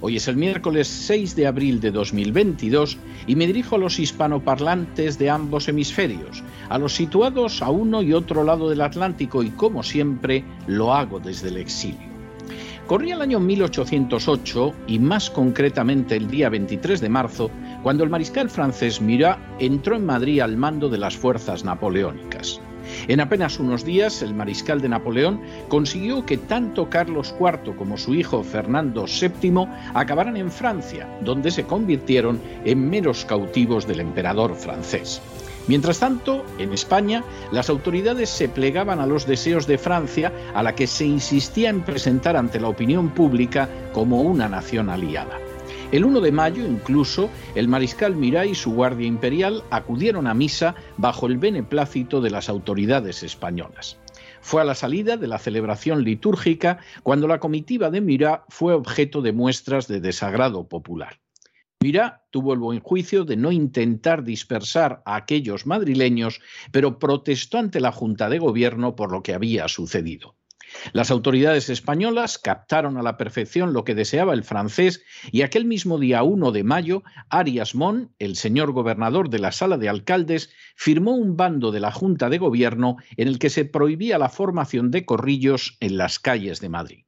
hoy es el miércoles 6 de abril de 2022 y me dirijo a los hispanoparlantes de ambos hemisferios, a los situados a uno y otro lado del Atlántico y como siempre lo hago desde el exilio. Corría el año 1808 y más concretamente el día 23 de marzo, cuando el mariscal francés Murat entró en Madrid al mando de las fuerzas napoleónicas. En apenas unos días, el mariscal de Napoleón consiguió que tanto Carlos IV como su hijo Fernando VII acabaran en Francia, donde se convirtieron en meros cautivos del emperador francés. Mientras tanto, en España, las autoridades se plegaban a los deseos de Francia, a la que se insistía en presentar ante la opinión pública como una nación aliada. El 1 de mayo, incluso, el mariscal Mirá y su guardia imperial acudieron a misa bajo el beneplácito de las autoridades españolas. Fue a la salida de la celebración litúrgica cuando la comitiva de Mirá fue objeto de muestras de desagrado popular. Mirá tuvo el buen juicio de no intentar dispersar a aquellos madrileños, pero protestó ante la Junta de Gobierno por lo que había sucedido. Las autoridades españolas captaron a la perfección lo que deseaba el francés y aquel mismo día 1 de mayo, Arias Mon, el señor gobernador de la Sala de Alcaldes, firmó un bando de la Junta de Gobierno en el que se prohibía la formación de corrillos en las calles de Madrid.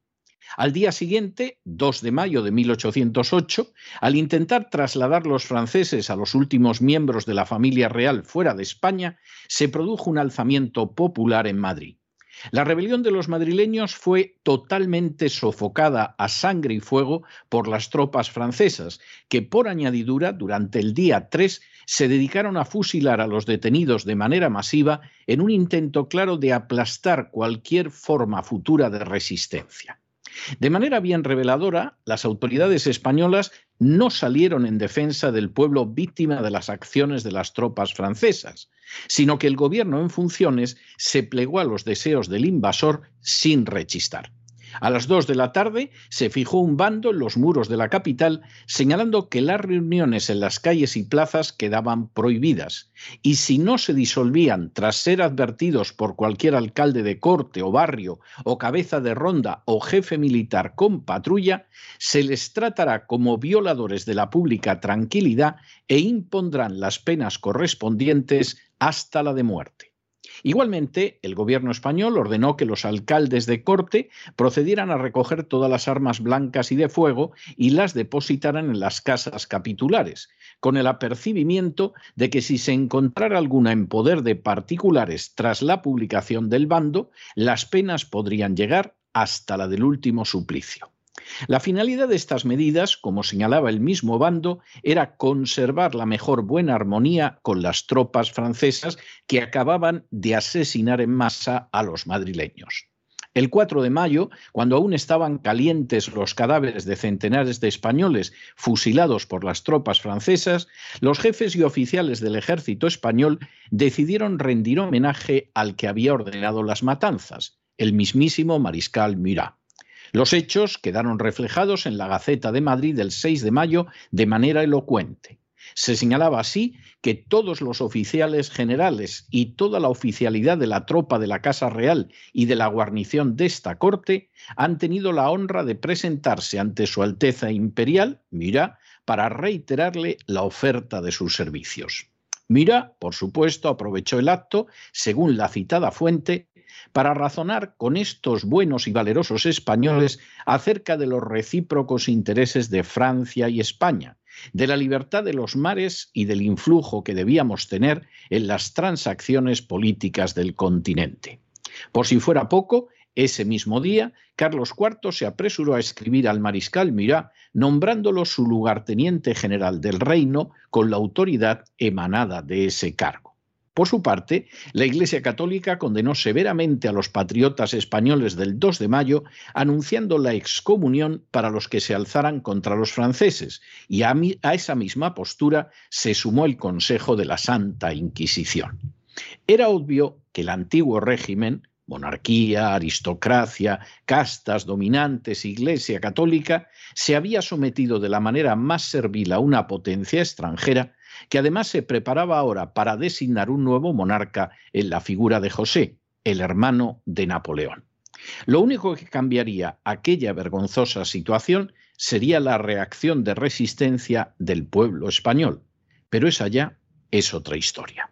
Al día siguiente, 2 de mayo de 1808, al intentar trasladar los franceses a los últimos miembros de la familia real fuera de España, se produjo un alzamiento popular en Madrid. La rebelión de los madrileños fue totalmente sofocada a sangre y fuego por las tropas francesas, que por añadidura, durante el día 3, se dedicaron a fusilar a los detenidos de manera masiva en un intento claro de aplastar cualquier forma futura de resistencia. De manera bien reveladora, las autoridades españolas no salieron en defensa del pueblo víctima de las acciones de las tropas francesas, sino que el gobierno en funciones se plegó a los deseos del invasor sin rechistar. A las dos de la tarde se fijó un bando en los muros de la capital señalando que las reuniones en las calles y plazas quedaban prohibidas y si no se disolvían tras ser advertidos por cualquier alcalde de corte o barrio o cabeza de ronda o jefe militar con patrulla, se les tratará como violadores de la pública tranquilidad e impondrán las penas correspondientes hasta la de muerte. Igualmente, el gobierno español ordenó que los alcaldes de corte procedieran a recoger todas las armas blancas y de fuego y las depositaran en las casas capitulares, con el apercibimiento de que si se encontrara alguna en poder de particulares tras la publicación del bando, las penas podrían llegar hasta la del último suplicio. La finalidad de estas medidas, como señalaba el mismo bando, era conservar la mejor buena armonía con las tropas francesas que acababan de asesinar en masa a los madrileños. El 4 de mayo, cuando aún estaban calientes los cadáveres de centenares de españoles fusilados por las tropas francesas, los jefes y oficiales del ejército español decidieron rendir homenaje al que había ordenado las matanzas, el mismísimo mariscal Murat. Los hechos quedaron reflejados en la Gaceta de Madrid del 6 de mayo de manera elocuente. Se señalaba así que todos los oficiales generales y toda la oficialidad de la tropa de la Casa Real y de la guarnición de esta corte han tenido la honra de presentarse ante Su Alteza Imperial, Mira, para reiterarle la oferta de sus servicios. Mira, por supuesto, aprovechó el acto, según la citada fuente, para razonar con estos buenos y valerosos españoles acerca de los recíprocos intereses de Francia y España, de la libertad de los mares y del influjo que debíamos tener en las transacciones políticas del continente. Por si fuera poco, ese mismo día, Carlos IV se apresuró a escribir al mariscal Mirá, nombrándolo su lugarteniente general del reino con la autoridad emanada de ese cargo. Por su parte, la Iglesia Católica condenó severamente a los patriotas españoles del 2 de mayo, anunciando la excomunión para los que se alzaran contra los franceses, y a, a esa misma postura se sumó el Consejo de la Santa Inquisición. Era obvio que el antiguo régimen, monarquía, aristocracia, castas dominantes, iglesia católica, se había sometido de la manera más servil a una potencia extranjera que además se preparaba ahora para designar un nuevo monarca en la figura de José, el hermano de Napoleón. Lo único que cambiaría aquella vergonzosa situación sería la reacción de resistencia del pueblo español, pero esa ya es otra historia.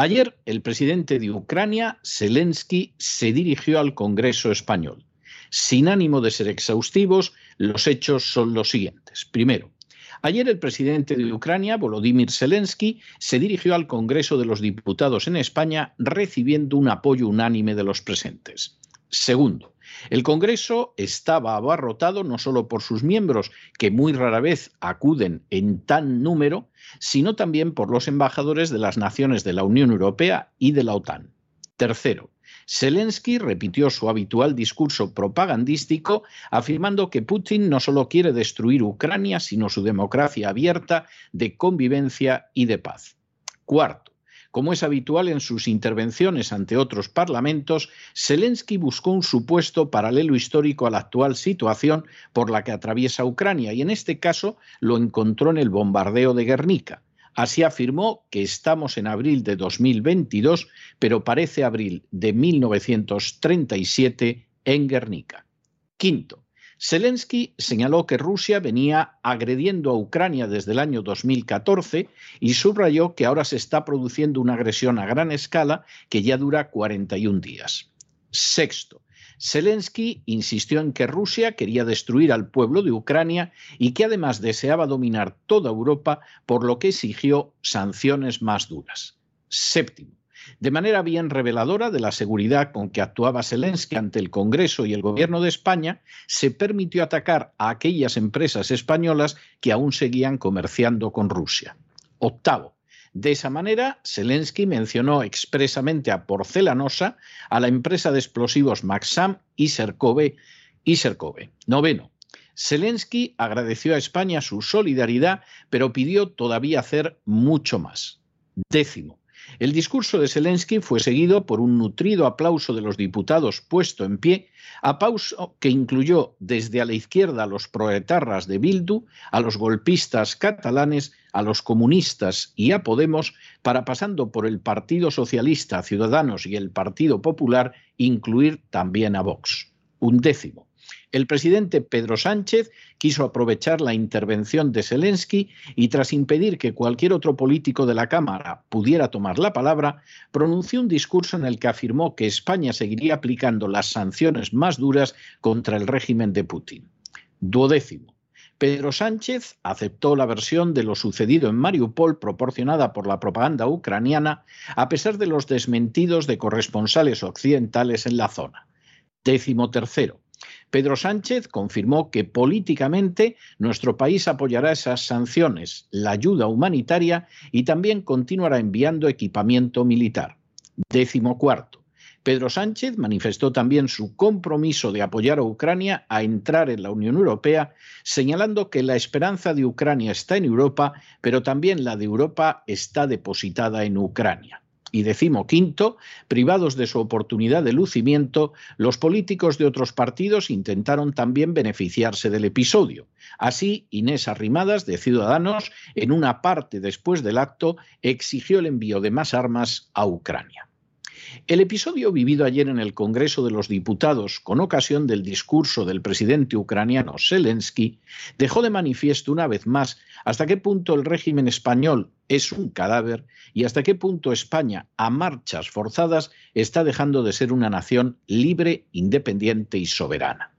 Ayer el presidente de Ucrania, Zelensky, se dirigió al Congreso español. Sin ánimo de ser exhaustivos, los hechos son los siguientes. Primero, Ayer el presidente de Ucrania, Volodymyr Zelensky, se dirigió al Congreso de los Diputados en España recibiendo un apoyo unánime de los presentes. Segundo, el Congreso estaba abarrotado no solo por sus miembros, que muy rara vez acuden en tan número, sino también por los embajadores de las naciones de la Unión Europea y de la OTAN. Tercero, Zelensky repitió su habitual discurso propagandístico afirmando que Putin no solo quiere destruir Ucrania, sino su democracia abierta de convivencia y de paz. Cuarto, como es habitual en sus intervenciones ante otros parlamentos, Zelensky buscó un supuesto paralelo histórico a la actual situación por la que atraviesa Ucrania y en este caso lo encontró en el bombardeo de Guernica. Así afirmó que estamos en abril de 2022, pero parece abril de 1937 en Guernica. Quinto, Zelensky señaló que Rusia venía agrediendo a Ucrania desde el año 2014 y subrayó que ahora se está produciendo una agresión a gran escala que ya dura 41 días. Sexto, Zelensky insistió en que Rusia quería destruir al pueblo de Ucrania y que además deseaba dominar toda Europa, por lo que exigió sanciones más duras. Séptimo. De manera bien reveladora de la seguridad con que actuaba Zelensky ante el Congreso y el Gobierno de España, se permitió atacar a aquellas empresas españolas que aún seguían comerciando con Rusia. Octavo, de esa manera, Zelensky mencionó expresamente a Porcelanosa, a la empresa de explosivos Maxam y Serkove. Y Serkove. Noveno. Zelensky agradeció a España su solidaridad, pero pidió todavía hacer mucho más. Décimo. El discurso de Zelensky fue seguido por un nutrido aplauso de los diputados puesto en pie, aplauso que incluyó desde a la izquierda a los proetarras de Bildu, a los golpistas catalanes, a los comunistas y a Podemos, para pasando por el Partido Socialista, Ciudadanos y el Partido Popular, incluir también a Vox. Un décimo. El presidente Pedro Sánchez quiso aprovechar la intervención de Zelensky y tras impedir que cualquier otro político de la Cámara pudiera tomar la palabra, pronunció un discurso en el que afirmó que España seguiría aplicando las sanciones más duras contra el régimen de Putin. Duodécimo. Pedro Sánchez aceptó la versión de lo sucedido en Mariupol proporcionada por la propaganda ucraniana, a pesar de los desmentidos de corresponsales occidentales en la zona. Décimo tercero. Pedro Sánchez confirmó que políticamente nuestro país apoyará esas sanciones, la ayuda humanitaria y también continuará enviando equipamiento militar. Décimo cuarto. Pedro Sánchez manifestó también su compromiso de apoyar a Ucrania a entrar en la Unión Europea, señalando que la esperanza de Ucrania está en Europa, pero también la de Europa está depositada en Ucrania. Y quinto, privados de su oportunidad de lucimiento, los políticos de otros partidos intentaron también beneficiarse del episodio. Así, Inés Arrimadas, de Ciudadanos, en una parte después del acto, exigió el envío de más armas a Ucrania. El episodio vivido ayer en el Congreso de los Diputados con ocasión del discurso del presidente ucraniano Zelensky dejó de manifiesto una vez más hasta qué punto el régimen español es un cadáver y hasta qué punto España, a marchas forzadas, está dejando de ser una nación libre, independiente y soberana.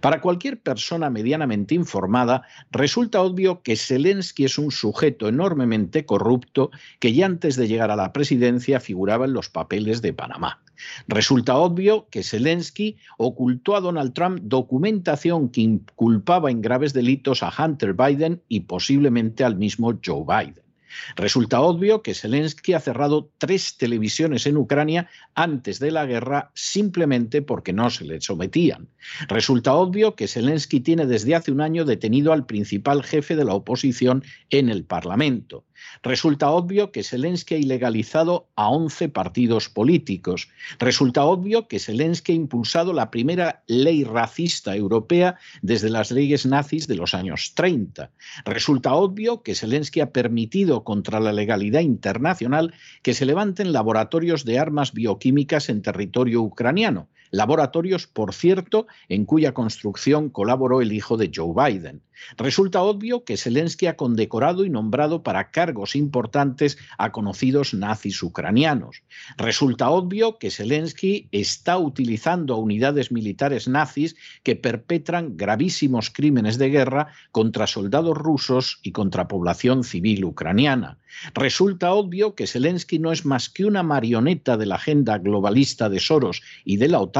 Para cualquier persona medianamente informada, resulta obvio que Zelensky es un sujeto enormemente corrupto que ya antes de llegar a la presidencia figuraba en los papeles de Panamá. Resulta obvio que Zelensky ocultó a Donald Trump documentación que inculpaba en graves delitos a Hunter Biden y posiblemente al mismo Joe Biden. Resulta obvio que Zelensky ha cerrado tres televisiones en Ucrania antes de la guerra simplemente porque no se le sometían. Resulta obvio que Zelensky tiene desde hace un año detenido al principal jefe de la oposición en el Parlamento. Resulta obvio que Zelensky ha ilegalizado a 11 partidos políticos. Resulta obvio que Zelensky ha impulsado la primera ley racista europea desde las leyes nazis de los años 30. Resulta obvio que Zelensky ha permitido contra la legalidad internacional que se levanten laboratorios de armas bioquímicas en territorio ucraniano laboratorios, por cierto, en cuya construcción colaboró el hijo de Joe Biden. Resulta obvio que Zelensky ha condecorado y nombrado para cargos importantes a conocidos nazis ucranianos. Resulta obvio que Zelensky está utilizando a unidades militares nazis que perpetran gravísimos crímenes de guerra contra soldados rusos y contra población civil ucraniana. Resulta obvio que Zelensky no es más que una marioneta de la agenda globalista de Soros y de la OTAN,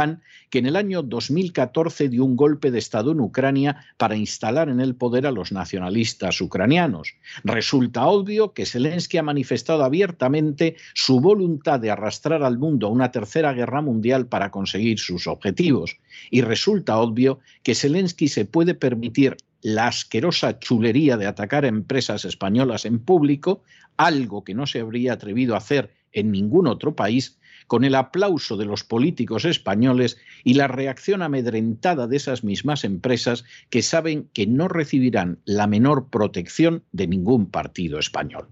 que en el año 2014 dio un golpe de Estado en Ucrania para instalar en el poder a los nacionalistas ucranianos. Resulta obvio que Zelensky ha manifestado abiertamente su voluntad de arrastrar al mundo a una tercera guerra mundial para conseguir sus objetivos. Y resulta obvio que Zelensky se puede permitir la asquerosa chulería de atacar a empresas españolas en público, algo que no se habría atrevido a hacer en ningún otro país, con el aplauso de los políticos españoles y la reacción amedrentada de esas mismas empresas que saben que no recibirán la menor protección de ningún partido español.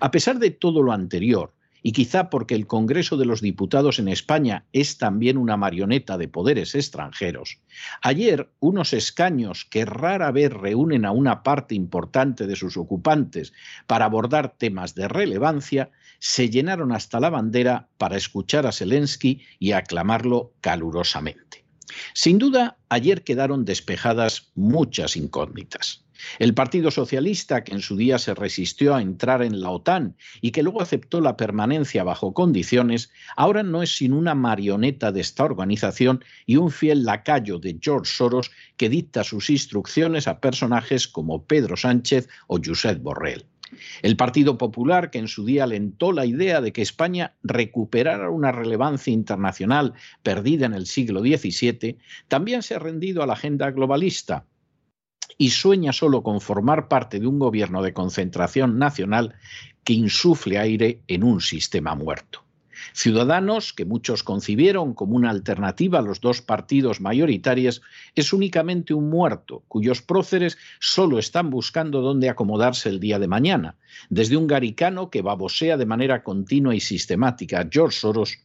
A pesar de todo lo anterior, y quizá porque el Congreso de los Diputados en España es también una marioneta de poderes extranjeros, ayer unos escaños que rara vez reúnen a una parte importante de sus ocupantes para abordar temas de relevancia, se llenaron hasta la bandera para escuchar a Zelensky y aclamarlo calurosamente. Sin duda, ayer quedaron despejadas muchas incógnitas. El Partido Socialista, que en su día se resistió a entrar en la OTAN y que luego aceptó la permanencia bajo condiciones, ahora no es sino una marioneta de esta organización y un fiel lacayo de George Soros que dicta sus instrucciones a personajes como Pedro Sánchez o Josep Borrell. El Partido Popular, que en su día alentó la idea de que España recuperara una relevancia internacional perdida en el siglo XVII, también se ha rendido a la agenda globalista y sueña solo con formar parte de un gobierno de concentración nacional que insufle aire en un sistema muerto. Ciudadanos, que muchos concibieron como una alternativa a los dos partidos mayoritarios, es únicamente un muerto, cuyos próceres solo están buscando dónde acomodarse el día de mañana, desde un garicano que babosea de manera continua y sistemática George Soros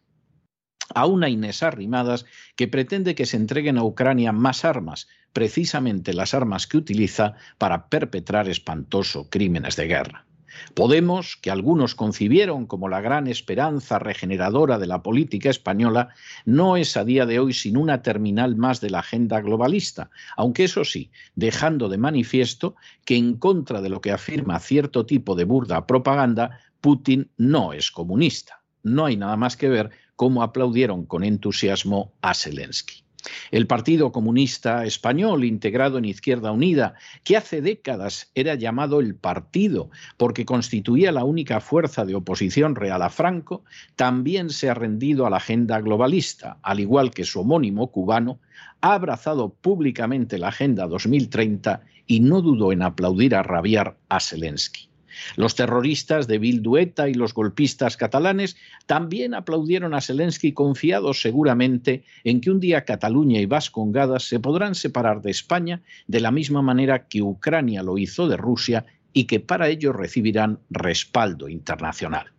a una Inés Arrimadas que pretende que se entreguen a Ucrania más armas, precisamente las armas que utiliza para perpetrar espantosos crímenes de guerra. Podemos, que algunos concibieron como la gran esperanza regeneradora de la política española, no es a día de hoy sin una terminal más de la agenda globalista, aunque eso sí, dejando de manifiesto que en contra de lo que afirma cierto tipo de burda propaganda, Putin no es comunista. No hay nada más que ver cómo aplaudieron con entusiasmo a Zelensky. El Partido Comunista Español, integrado en Izquierda Unida, que hace décadas era llamado el Partido porque constituía la única fuerza de oposición real a Franco, también se ha rendido a la agenda globalista, al igual que su homónimo cubano, ha abrazado públicamente la Agenda 2030 y no dudó en aplaudir a rabiar a Zelensky. Los terroristas de Bildueta y los golpistas catalanes también aplaudieron a Zelensky confiados seguramente en que un día Cataluña y Vascongadas se podrán separar de España de la misma manera que Ucrania lo hizo de Rusia y que para ello recibirán respaldo internacional.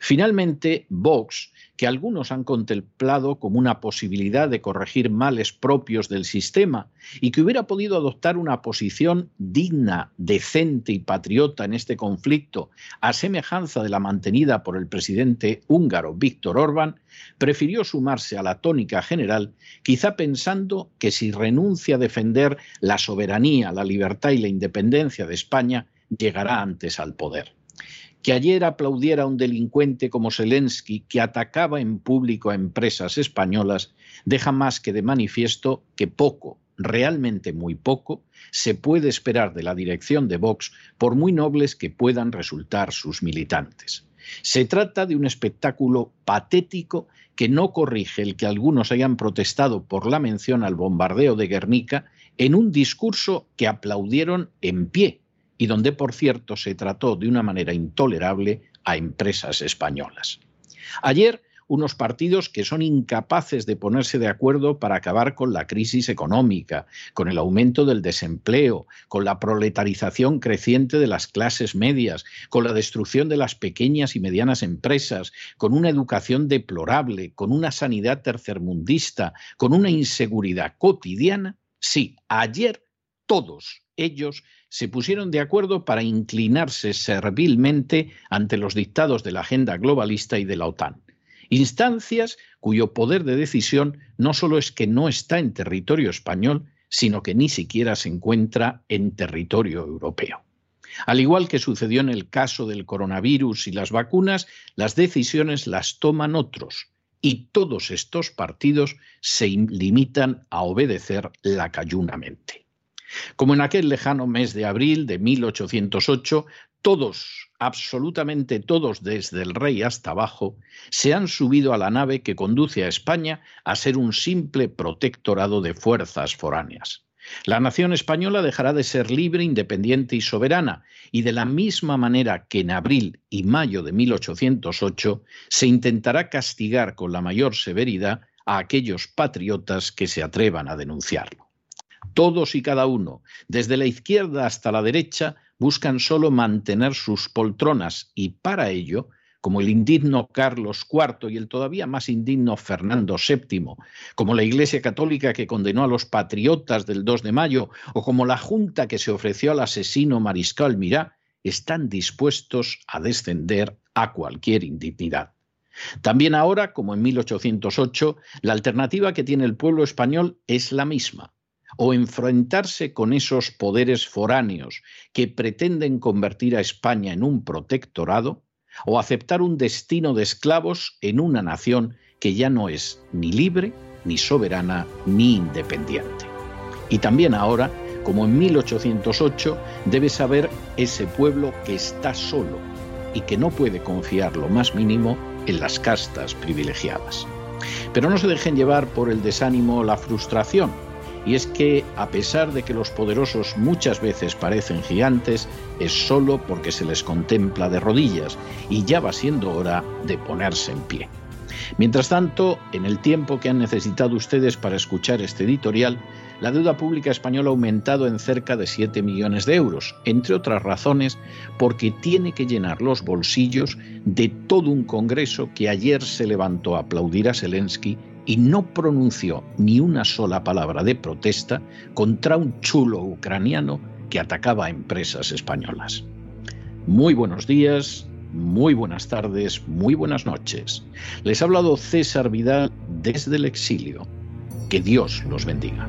Finalmente, Vox que algunos han contemplado como una posibilidad de corregir males propios del sistema y que hubiera podido adoptar una posición digna, decente y patriota en este conflicto, a semejanza de la mantenida por el presidente húngaro Víctor Orbán, prefirió sumarse a la tónica general, quizá pensando que si renuncia a defender la soberanía, la libertad y la independencia de España, llegará antes al poder que ayer aplaudiera a un delincuente como Zelensky que atacaba en público a empresas españolas deja más que de manifiesto que poco, realmente muy poco, se puede esperar de la dirección de Vox por muy nobles que puedan resultar sus militantes. Se trata de un espectáculo patético que no corrige el que algunos hayan protestado por la mención al bombardeo de Guernica en un discurso que aplaudieron en pie y donde, por cierto, se trató de una manera intolerable a empresas españolas. Ayer, unos partidos que son incapaces de ponerse de acuerdo para acabar con la crisis económica, con el aumento del desempleo, con la proletarización creciente de las clases medias, con la destrucción de las pequeñas y medianas empresas, con una educación deplorable, con una sanidad tercermundista, con una inseguridad cotidiana, sí, ayer todos ellos se pusieron de acuerdo para inclinarse servilmente ante los dictados de la agenda globalista y de la OTAN. Instancias cuyo poder de decisión no solo es que no está en territorio español, sino que ni siquiera se encuentra en territorio europeo. Al igual que sucedió en el caso del coronavirus y las vacunas, las decisiones las toman otros, y todos estos partidos se limitan a obedecer lacayunamente. Como en aquel lejano mes de abril de 1808, todos, absolutamente todos, desde el rey hasta abajo, se han subido a la nave que conduce a España a ser un simple protectorado de fuerzas foráneas. La nación española dejará de ser libre, independiente y soberana, y de la misma manera que en abril y mayo de 1808 se intentará castigar con la mayor severidad a aquellos patriotas que se atrevan a denunciarlo. Todos y cada uno, desde la izquierda hasta la derecha, buscan solo mantener sus poltronas y para ello, como el indigno Carlos IV y el todavía más indigno Fernando VII, como la Iglesia Católica que condenó a los patriotas del 2 de mayo o como la Junta que se ofreció al asesino Mariscal Mirá, están dispuestos a descender a cualquier indignidad. También ahora, como en 1808, la alternativa que tiene el pueblo español es la misma, o enfrentarse con esos poderes foráneos que pretenden convertir a España en un protectorado, o aceptar un destino de esclavos en una nación que ya no es ni libre, ni soberana, ni independiente. Y también ahora, como en 1808, debe saber ese pueblo que está solo y que no puede confiar lo más mínimo en las castas privilegiadas. Pero no se dejen llevar por el desánimo o la frustración, y es que, a pesar de que los poderosos muchas veces parecen gigantes, es solo porque se les contempla de rodillas y ya va siendo hora de ponerse en pie. Mientras tanto, en el tiempo que han necesitado ustedes para escuchar este editorial, la deuda pública española ha aumentado en cerca de 7 millones de euros, entre otras razones porque tiene que llenar los bolsillos de todo un Congreso que ayer se levantó a aplaudir a Zelensky y no pronunció ni una sola palabra de protesta contra un chulo ucraniano que atacaba a empresas españolas. Muy buenos días, muy buenas tardes, muy buenas noches. Les ha hablado César Vidal desde el exilio. Que Dios los bendiga.